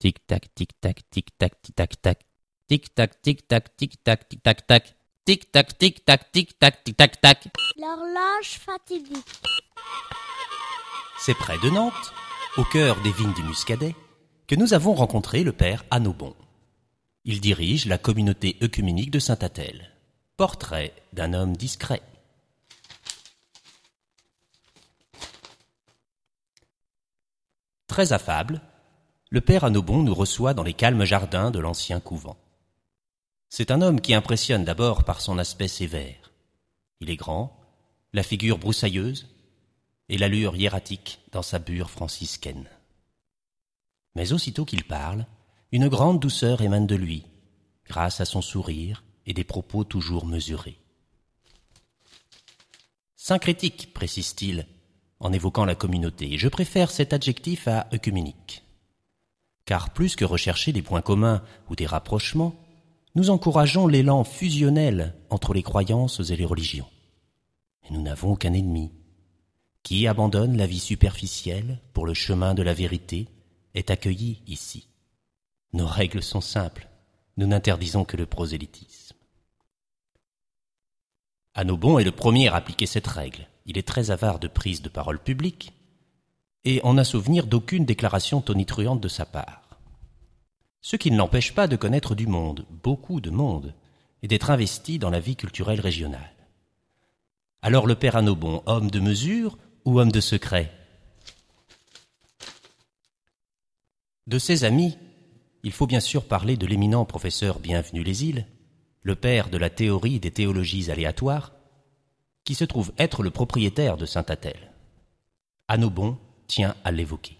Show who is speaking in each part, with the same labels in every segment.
Speaker 1: Tic-tac, tic-tac, tic-tac, tic-tac-tac. Tic-tac, tic-tac, tic-tac, tic-tac-tac. Tic-tac, tic-tac, tic-tac, tic-tac-tac.
Speaker 2: L'horloge fatidique.
Speaker 3: C'est près de Nantes, au cœur des vignes du Muscadet, que nous avons rencontré le père Annobon. Il dirige la communauté œcuménique de Saint-Athel. Portrait d'un homme discret. Très affable, le père Annobon nous reçoit dans les calmes jardins de l'ancien couvent. C'est un homme qui impressionne d'abord par son aspect sévère. Il est grand, la figure broussailleuse et l'allure hiératique dans sa bure franciscaine. Mais aussitôt qu'il parle, une grande douceur émane de lui, grâce à son sourire et des propos toujours mesurés. Syncrétique, précise-t-il, en évoquant la communauté, je préfère cet adjectif à œcuménique. Car plus que rechercher des points communs ou des rapprochements, nous encourageons l'élan fusionnel entre les croyances et les religions. Et nous n'avons qu'un ennemi. Qui abandonne la vie superficielle pour le chemin de la vérité est accueilli ici. Nos règles sont simples. Nous n'interdisons que le prosélytisme. Anobon est le premier à appliquer cette règle. Il est très avare de prise de parole publique et on n'a souvenir d'aucune déclaration tonitruante de sa part. Ce qui ne l'empêche pas de connaître du monde, beaucoup de monde, et d'être investi dans la vie culturelle régionale. Alors le père Anobon, homme de mesure ou homme de secret? De ses amis, il faut bien sûr parler de l'éminent professeur Bienvenu les îles, le père de la théorie des théologies aléatoires, qui se trouve être le propriétaire de Saint-Athel. Anobon tient à l'évoquer.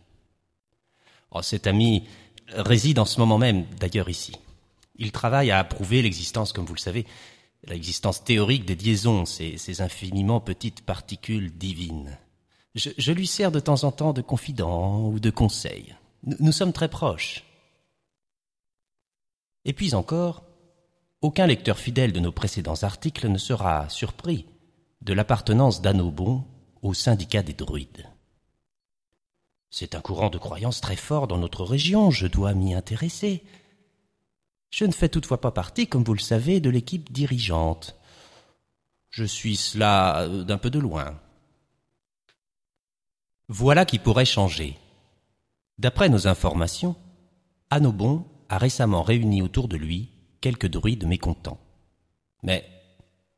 Speaker 3: Oh, cet ami réside en ce moment même, d'ailleurs, ici. Il travaille à approuver l'existence, comme vous le savez, l'existence théorique des liaisons, ces, infiniment petites particules divines. Je, lui sers de temps en temps de confident ou de conseil. Nous, nous sommes très proches. Et puis encore, aucun lecteur fidèle de nos précédents articles ne sera surpris de l'appartenance d'Anobon au syndicat des druides. C'est un courant de croyance très fort dans notre région, je dois m'y intéresser. Je ne fais toutefois pas partie, comme vous le savez, de l'équipe dirigeante. Je suis cela euh, d'un peu de loin. Voilà qui pourrait changer. D'après nos informations, Anobon a récemment réuni autour de lui quelques druides mécontents. Mais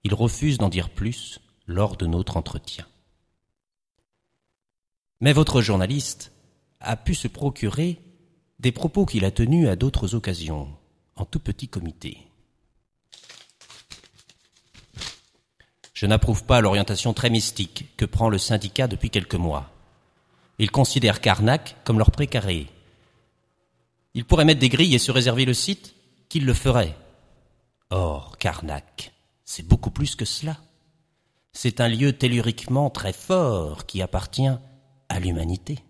Speaker 3: il refuse d'en dire plus lors de notre entretien. Mais votre journaliste a pu se procurer des propos qu'il a tenus à d'autres occasions, en tout petit comité. Je n'approuve pas l'orientation très mystique que prend le syndicat depuis quelques mois. Ils considèrent Carnac comme leur précaré. Ils pourraient mettre des grilles et se réserver le site, qu'ils le feraient. Or, Carnac, c'est beaucoup plus que cela. C'est un lieu telluriquement très fort qui appartient à l'humanité.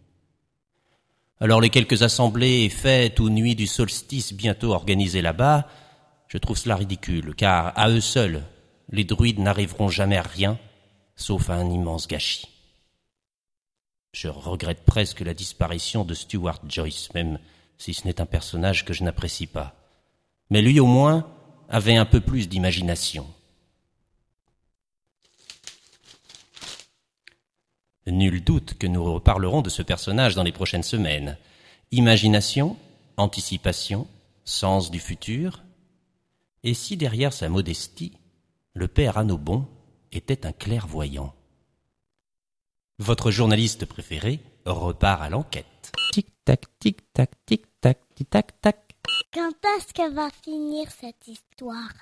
Speaker 3: Alors les quelques assemblées, fêtes ou nuits du solstice bientôt organisées là-bas, je trouve cela ridicule, car à eux seuls, les druides n'arriveront jamais à rien, sauf à un immense gâchis. Je regrette presque la disparition de Stuart Joyce, même si ce n'est un personnage que je n'apprécie pas. Mais lui au moins avait un peu plus d'imagination. Nul doute que nous reparlerons de ce personnage dans les prochaines semaines. Imagination, anticipation, sens du futur. Et si derrière sa modestie, le père Anobon était un clairvoyant? Votre journaliste préféré repart à l'enquête.
Speaker 1: Tic-tac, tic-tac, tic-tac, tic-tac-tac.
Speaker 2: Quand est-ce que va finir cette histoire?